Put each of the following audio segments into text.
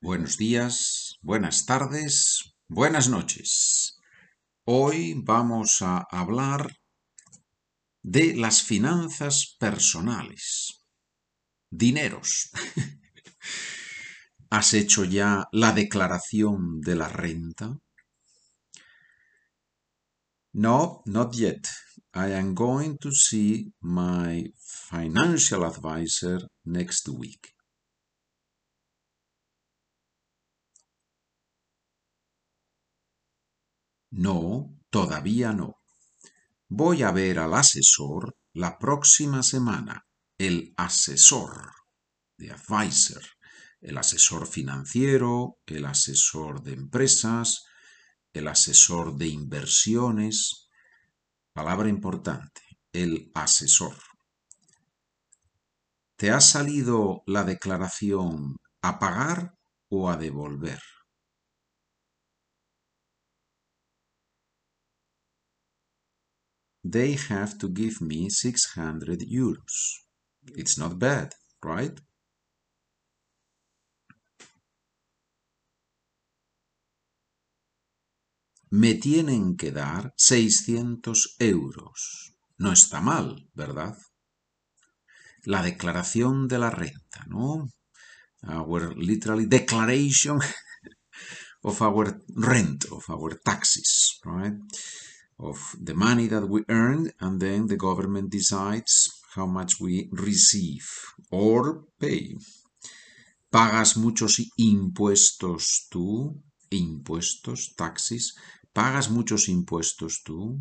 buenos días, buenas tardes, buenas noches. Hoy vamos a hablar de las finanzas personales. Dineros. ¿Has hecho ya la declaración de la renta? No, not yet. I am going to see my financial advisor next week. No, todavía no. Voy a ver al asesor la próxima semana. El asesor, de advisor, el asesor financiero, el asesor de empresas, el asesor de inversiones. Palabra importante, el asesor. ¿Te ha salido la declaración a pagar o a devolver? They have to give me 600 euros. It's not bad, right? Me tienen que dar 600 euros. No está mal, ¿verdad? La declaración de la renta, ¿no? Our literally declaration of our rent, of our taxes, right? Of the money that we earn and then the government decides how much we receive or pay. ¿Pagas muchos impuestos tú? Impuestos, taxes. ¿Pagas muchos impuestos tú?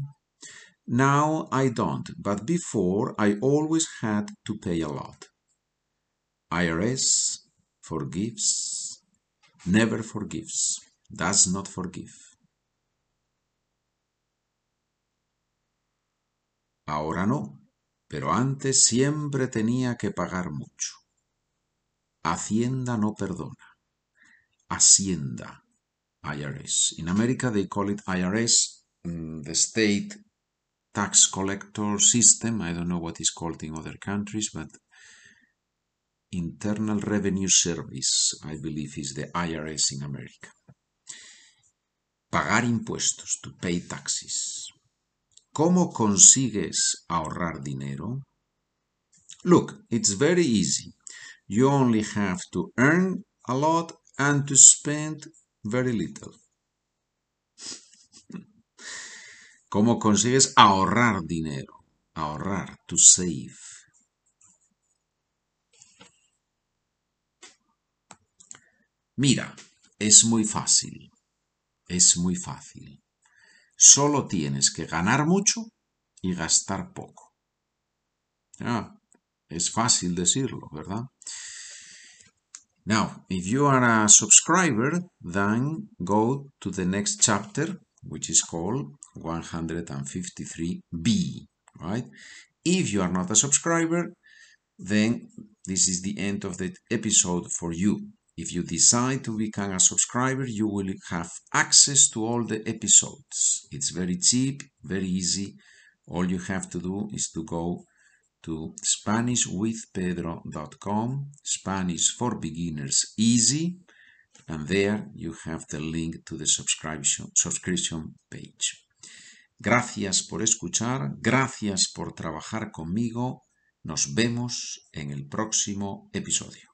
Now I don't, but before I always had to pay a lot. IRS forgives, never forgives, does not forgive. Ahora no, pero antes siempre tenía que pagar mucho. Hacienda no perdona. Hacienda, IRS. In America they call it IRS, mm, the state tax collector system. I don't know what is called in other countries, but Internal Revenue Service, I believe, is the IRS in America. Pagar impuestos, to pay taxes. ¿Cómo consigues ahorrar dinero? Look, it's very easy. You only have to earn a lot and to spend very little. ¿Cómo consigues ahorrar dinero? Ahorrar, to save. Mira, es muy fácil. Es muy fácil. Solo tienes que ganar mucho y gastar poco. Ah, es fácil decirlo, ¿verdad? Now, if you are a subscriber, then go to the next chapter, which is called 153b, right? If you are not a subscriber, then this is the end of the episode for you. If you decide to become a subscriber, you will have access to all the episodes. It's very cheap, very easy. All you have to do is to go to SpanishWithPedro.com, Spanish for Beginners Easy, and there you have the link to the subscription, subscription page. Gracias por escuchar, gracias por trabajar conmigo. Nos vemos en el próximo episodio.